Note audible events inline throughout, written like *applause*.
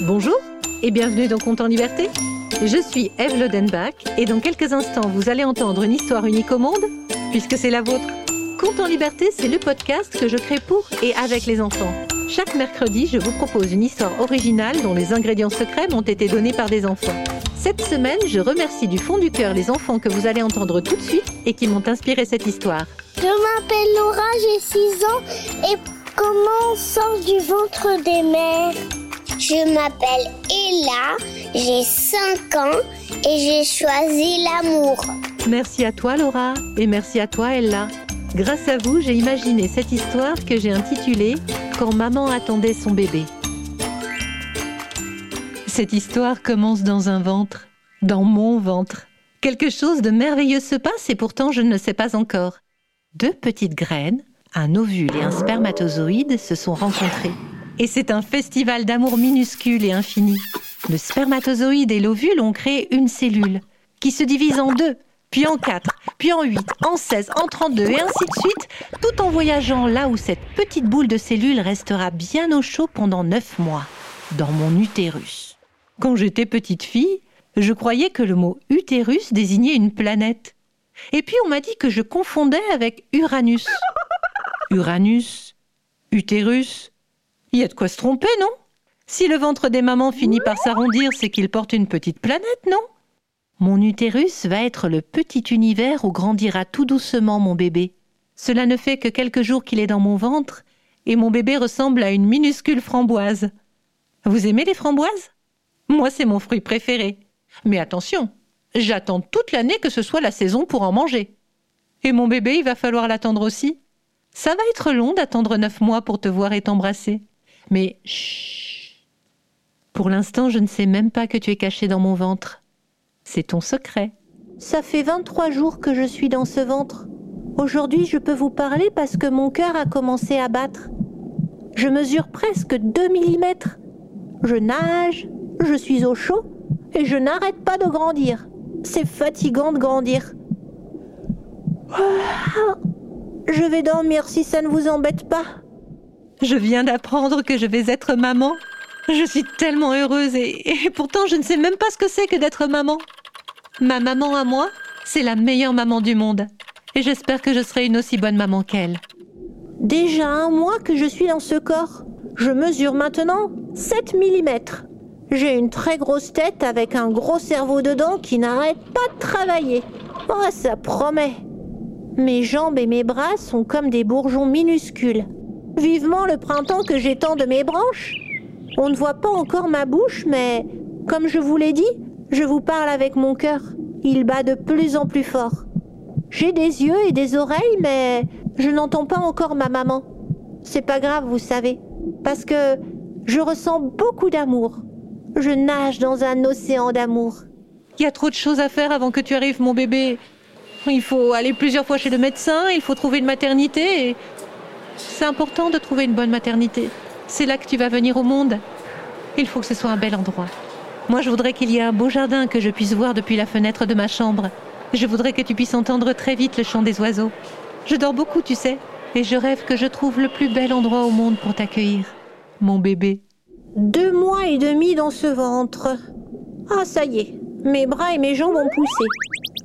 Bonjour et bienvenue dans Compte en Liberté. Je suis Eve Lodenbach et dans quelques instants, vous allez entendre une histoire unique au monde, puisque c'est la vôtre. Compte en Liberté, c'est le podcast que je crée pour et avec les enfants. Chaque mercredi, je vous propose une histoire originale dont les ingrédients secrets m'ont été donnés par des enfants. Cette semaine, je remercie du fond du cœur les enfants que vous allez entendre tout de suite et qui m'ont inspiré cette histoire. Je m'appelle Laura, j'ai 6 ans et comment sort du ventre des mères? Je m'appelle Ella, j'ai 5 ans et j'ai choisi l'amour. Merci à toi Laura et merci à toi Ella. Grâce à vous, j'ai imaginé cette histoire que j'ai intitulée Quand maman attendait son bébé. Cette histoire commence dans un ventre, dans mon ventre. Quelque chose de merveilleux se passe et pourtant je ne le sais pas encore. Deux petites graines, un ovule et un spermatozoïde se sont rencontrés. Et c'est un festival d'amour minuscule et infini. Le spermatozoïde et l'ovule ont créé une cellule qui se divise en deux, puis en quatre, puis en huit, en seize, en trente-deux et ainsi de suite, tout en voyageant là où cette petite boule de cellule restera bien au chaud pendant neuf mois, dans mon utérus. Quand j'étais petite fille, je croyais que le mot utérus désignait une planète. Et puis on m'a dit que je confondais avec Uranus. Uranus, utérus, il y a de quoi se tromper, non? Si le ventre des mamans finit par s'arrondir, c'est qu'il porte une petite planète, non? Mon utérus va être le petit univers où grandira tout doucement mon bébé. Cela ne fait que quelques jours qu'il est dans mon ventre, et mon bébé ressemble à une minuscule framboise. Vous aimez les framboises? Moi, c'est mon fruit préféré. Mais attention, j'attends toute l'année que ce soit la saison pour en manger. Et mon bébé, il va falloir l'attendre aussi. Ça va être long d'attendre neuf mois pour te voir et t'embrasser. Mais chut. Pour l'instant, je ne sais même pas que tu es caché dans mon ventre. C'est ton secret. Ça fait 23 jours que je suis dans ce ventre. Aujourd'hui, je peux vous parler parce que mon cœur a commencé à battre. Je mesure presque 2 mm. Je nage, je suis au chaud et je n'arrête pas de grandir. C'est fatigant de grandir. Ah, je vais dormir si ça ne vous embête pas. Je viens d'apprendre que je vais être maman. Je suis tellement heureuse et, pourtant je ne sais même pas ce que c'est que d'être maman. Ma maman à moi, c'est la meilleure maman du monde. Et j'espère que je serai une aussi bonne maman qu'elle. Déjà un mois que je suis dans ce corps. Je mesure maintenant 7 mm. J'ai une très grosse tête avec un gros cerveau dedans qui n'arrête pas de travailler. Oh, ça promet. Mes jambes et mes bras sont comme des bourgeons minuscules. Vivement le printemps que j'étends de mes branches. On ne voit pas encore ma bouche, mais comme je vous l'ai dit, je vous parle avec mon cœur. Il bat de plus en plus fort. J'ai des yeux et des oreilles, mais je n'entends pas encore ma maman. C'est pas grave, vous savez, parce que je ressens beaucoup d'amour. Je nage dans un océan d'amour. Il y a trop de choses à faire avant que tu arrives, mon bébé. Il faut aller plusieurs fois chez le médecin, il faut trouver une maternité. Et... C'est important de trouver une bonne maternité. C'est là que tu vas venir au monde. Il faut que ce soit un bel endroit. Moi, je voudrais qu'il y ait un beau jardin que je puisse voir depuis la fenêtre de ma chambre. Je voudrais que tu puisses entendre très vite le chant des oiseaux. Je dors beaucoup, tu sais, et je rêve que je trouve le plus bel endroit au monde pour t'accueillir. Mon bébé. Deux mois et demi dans ce ventre. Ah, ça y est, mes bras et mes jambes ont poussé.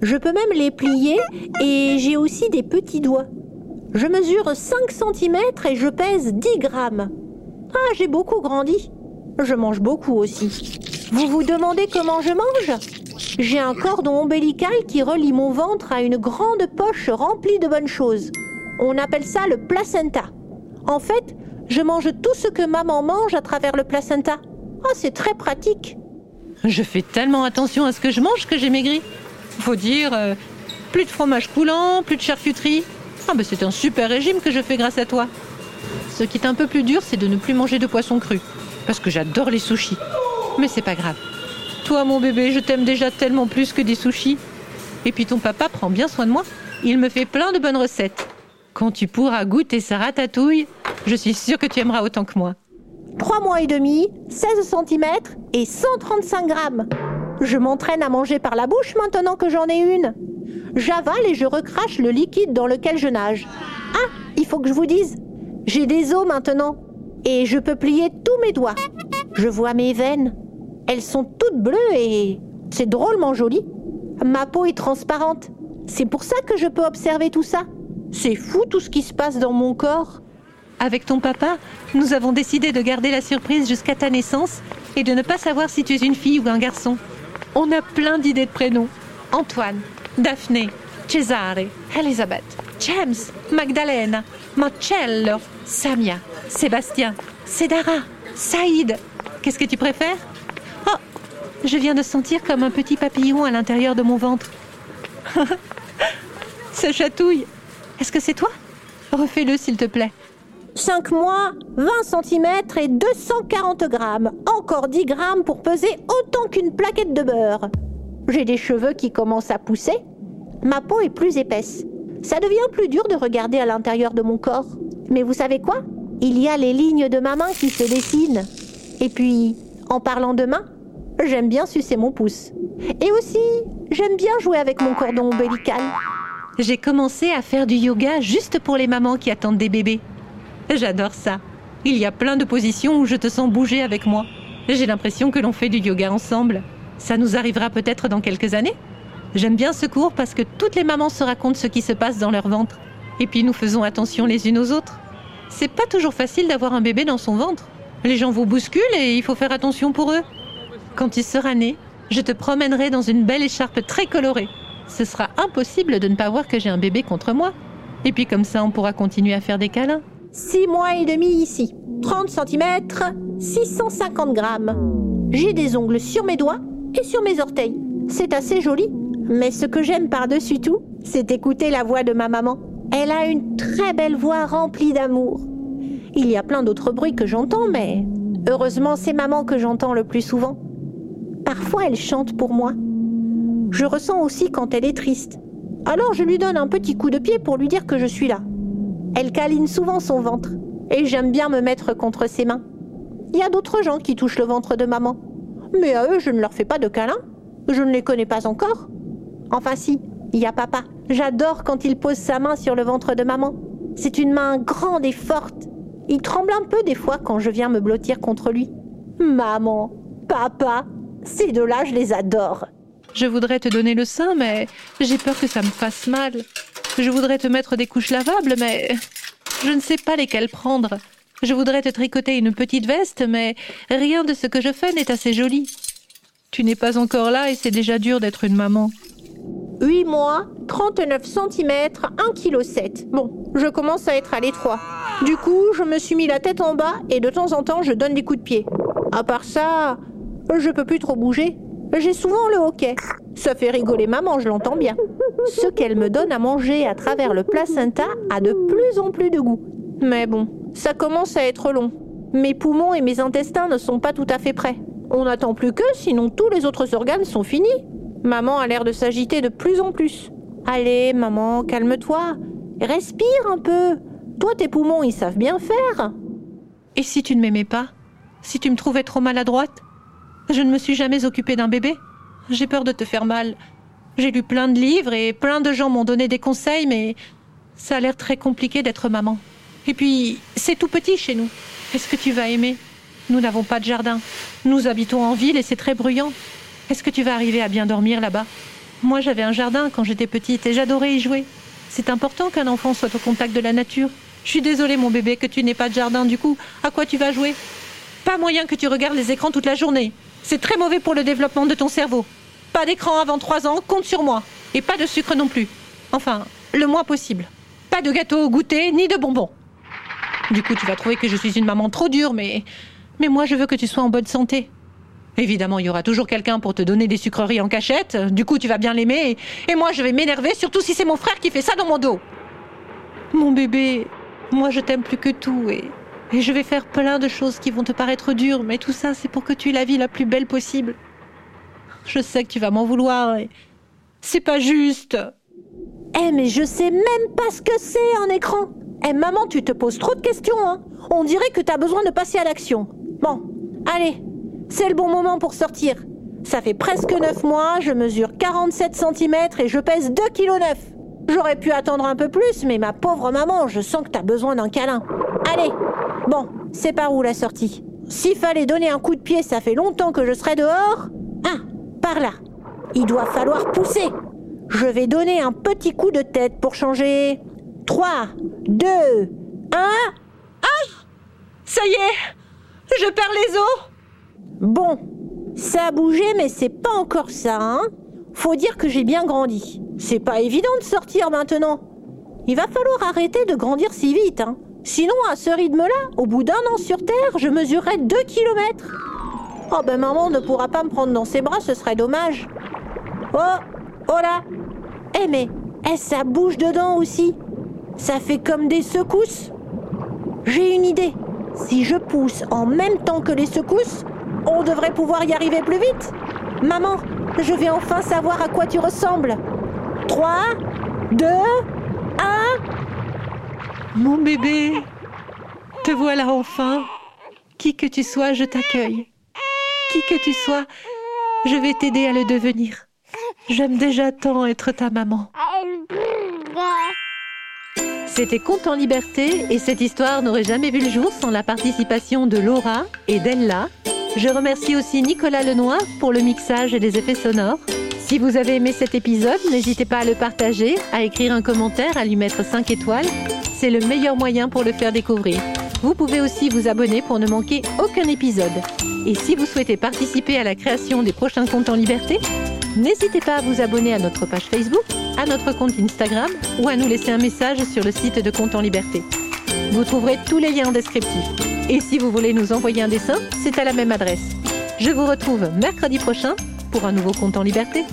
Je peux même les plier et j'ai aussi des petits doigts. Je mesure 5 cm et je pèse 10 grammes. Ah, j'ai beaucoup grandi. Je mange beaucoup aussi. Vous vous demandez comment je mange? J'ai un cordon ombilical qui relie mon ventre à une grande poche remplie de bonnes choses. On appelle ça le placenta. En fait, je mange tout ce que maman mange à travers le placenta. Oh, c'est très pratique. Je fais tellement attention à ce que je mange que j'ai maigri. Faut dire, euh, plus de fromage coulant, plus de charcuterie. Ah ben c'est un super régime que je fais grâce à toi. Ce qui est un peu plus dur, c'est de ne plus manger de poisson cru. Parce que j'adore les sushis. Mais c'est pas grave. Toi, mon bébé, je t'aime déjà tellement plus que des sushis. Et puis ton papa prend bien soin de moi. Il me fait plein de bonnes recettes. Quand tu pourras goûter sa ratatouille, je suis sûre que tu aimeras autant que moi. Trois mois et demi, 16 cm et 135 grammes. Je m'entraîne à manger par la bouche maintenant que j'en ai une. J'avale et je recrache le liquide dans lequel je nage. Ah, il faut que je vous dise, j'ai des os maintenant et je peux plier tous mes doigts. Je vois mes veines. Elles sont toutes bleues et c'est drôlement joli. Ma peau est transparente. C'est pour ça que je peux observer tout ça. C'est fou tout ce qui se passe dans mon corps. Avec ton papa, nous avons décidé de garder la surprise jusqu'à ta naissance et de ne pas savoir si tu es une fille ou un garçon. On a plein d'idées de prénoms. Antoine, Daphné, Cesare, Elisabeth, James, Magdalena, Marcello, Samia, Sébastien, Cédara, Saïd. Qu'est-ce que tu préfères? Oh, je viens de sentir comme un petit papillon à l'intérieur de mon ventre. *laughs* Ça chatouille. Est-ce que c'est toi? Refais-le s'il te plaît. 5 mois, 20 cm et 240 grammes. Encore 10 grammes pour peser autant qu'une plaquette de beurre. J'ai des cheveux qui commencent à pousser. Ma peau est plus épaisse. Ça devient plus dur de regarder à l'intérieur de mon corps. Mais vous savez quoi? Il y a les lignes de ma main qui se dessinent. Et puis, en parlant de main, j'aime bien sucer mon pouce. Et aussi, j'aime bien jouer avec mon cordon ombilical. J'ai commencé à faire du yoga juste pour les mamans qui attendent des bébés. J'adore ça. Il y a plein de positions où je te sens bouger avec moi. J'ai l'impression que l'on fait du yoga ensemble. Ça nous arrivera peut-être dans quelques années. J'aime bien ce cours parce que toutes les mamans se racontent ce qui se passe dans leur ventre. Et puis nous faisons attention les unes aux autres. C'est pas toujours facile d'avoir un bébé dans son ventre. Les gens vous bousculent et il faut faire attention pour eux. Quand tu seras né, je te promènerai dans une belle écharpe très colorée. Ce sera impossible de ne pas voir que j'ai un bébé contre moi. Et puis comme ça, on pourra continuer à faire des câlins. 6 mois et demi ici. 30 cm, 650 grammes. J'ai des ongles sur mes doigts et sur mes orteils. C'est assez joli. Mais ce que j'aime par-dessus tout, c'est écouter la voix de ma maman. Elle a une très belle voix remplie d'amour. Il y a plein d'autres bruits que j'entends, mais heureusement c'est maman que j'entends le plus souvent. Parfois elle chante pour moi. Je ressens aussi quand elle est triste. Alors je lui donne un petit coup de pied pour lui dire que je suis là. Elle câline souvent son ventre, et j'aime bien me mettre contre ses mains. Il y a d'autres gens qui touchent le ventre de maman, mais à eux je ne leur fais pas de câlin. Je ne les connais pas encore. Enfin si, il y a papa. J'adore quand il pose sa main sur le ventre de maman. C'est une main grande et forte. Il tremble un peu des fois quand je viens me blottir contre lui. Maman, papa, ces deux-là, je les adore. Je voudrais te donner le sein, mais j'ai peur que ça me fasse mal. Je voudrais te mettre des couches lavables, mais je ne sais pas lesquelles prendre. Je voudrais te tricoter une petite veste, mais rien de ce que je fais n'est assez joli. Tu n'es pas encore là et c'est déjà dur d'être une maman. 8 mois, 39 cm, 1,7 kg. Bon, je commence à être à l'étroit. Du coup, je me suis mis la tête en bas et de temps en temps, je donne des coups de pied. À part ça, je peux plus trop bouger. J'ai souvent le hoquet. Ça fait rigoler maman, je l'entends bien. Ce qu'elle me donne à manger à travers le placenta a de plus en plus de goût. Mais bon, ça commence à être long. Mes poumons et mes intestins ne sont pas tout à fait prêts. On n'attend plus que, sinon tous les autres organes sont finis. Maman a l'air de s'agiter de plus en plus. Allez, maman, calme-toi. Respire un peu. Toi, tes poumons, ils savent bien faire. Et si tu ne m'aimais pas? Si tu me trouvais trop maladroite? Je ne me suis jamais occupée d'un bébé? J'ai peur de te faire mal. J'ai lu plein de livres et plein de gens m'ont donné des conseils, mais ça a l'air très compliqué d'être maman. Et puis, c'est tout petit chez nous. Est-ce que tu vas aimer? Nous n'avons pas de jardin. Nous habitons en ville et c'est très bruyant. Est-ce que tu vas arriver à bien dormir là-bas? Moi, j'avais un jardin quand j'étais petite et j'adorais y jouer. C'est important qu'un enfant soit au contact de la nature. Je suis désolée, mon bébé, que tu n'aies pas de jardin. Du coup, à quoi tu vas jouer? Pas moyen que tu regardes les écrans toute la journée. C'est très mauvais pour le développement de ton cerveau. Pas d'écran avant 3 ans, compte sur moi. Et pas de sucre non plus. Enfin, le moins possible. Pas de gâteau au goûter, ni de bonbons. Du coup, tu vas trouver que je suis une maman trop dure, mais. Mais moi, je veux que tu sois en bonne santé. Évidemment, il y aura toujours quelqu'un pour te donner des sucreries en cachette. Du coup, tu vas bien l'aimer. Et, et moi, je vais m'énerver, surtout si c'est mon frère qui fait ça dans mon dos. Mon bébé, moi, je t'aime plus que tout. Et, et je vais faire plein de choses qui vont te paraître dures, mais tout ça, c'est pour que tu aies la vie la plus belle possible. Je sais que tu vas m'en vouloir. C'est pas juste. Eh, mais je sais même pas ce que c'est un écran. Eh, maman, tu te poses trop de questions, hein. On dirait que t'as besoin de passer à l'action. Bon, allez, c'est le bon moment pour sortir. Ça fait presque 9 mois, je mesure 47 cm et je pèse 2,9 kg. J'aurais pu attendre un peu plus, mais ma pauvre maman, je sens que t'as besoin d'un câlin. Allez, bon, c'est par où la sortie? S'il fallait donner un coup de pied, ça fait longtemps que je serais dehors. Ah, là. Il doit falloir pousser. Je vais donner un petit coup de tête pour changer. 3, 2, 1. Ah Ça y est Je perds les os Bon, ça a bougé, mais c'est pas encore ça, hein Faut dire que j'ai bien grandi. C'est pas évident de sortir maintenant. Il va falloir arrêter de grandir si vite, hein. Sinon, à ce rythme-là, au bout d'un an sur Terre, je mesurerai 2 kilomètres. Oh ben maman ne pourra pas me prendre dans ses bras, ce serait dommage. Oh Oh là Eh mais, eh, ça bouge dedans aussi? Ça fait comme des secousses? J'ai une idée. Si je pousse en même temps que les secousses, on devrait pouvoir y arriver plus vite. Maman, je vais enfin savoir à quoi tu ressembles. 3, 2, 1. Mon bébé, te voilà enfin. Qui que tu sois, je t'accueille. Que tu sois, je vais t'aider à le devenir. J'aime déjà tant être ta maman. C'était Conte en liberté et cette histoire n'aurait jamais vu le jour sans la participation de Laura et d'Ella. Je remercie aussi Nicolas Lenoir pour le mixage et les effets sonores. Si vous avez aimé cet épisode, n'hésitez pas à le partager, à écrire un commentaire, à lui mettre 5 étoiles. C'est le meilleur moyen pour le faire découvrir. Vous pouvez aussi vous abonner pour ne manquer aucun épisode. Et si vous souhaitez participer à la création des prochains comptes en liberté, n'hésitez pas à vous abonner à notre page Facebook, à notre compte Instagram ou à nous laisser un message sur le site de Compte en Liberté. Vous trouverez tous les liens en descriptif. Et si vous voulez nous envoyer un dessin, c'est à la même adresse. Je vous retrouve mercredi prochain pour un nouveau Compte en Liberté.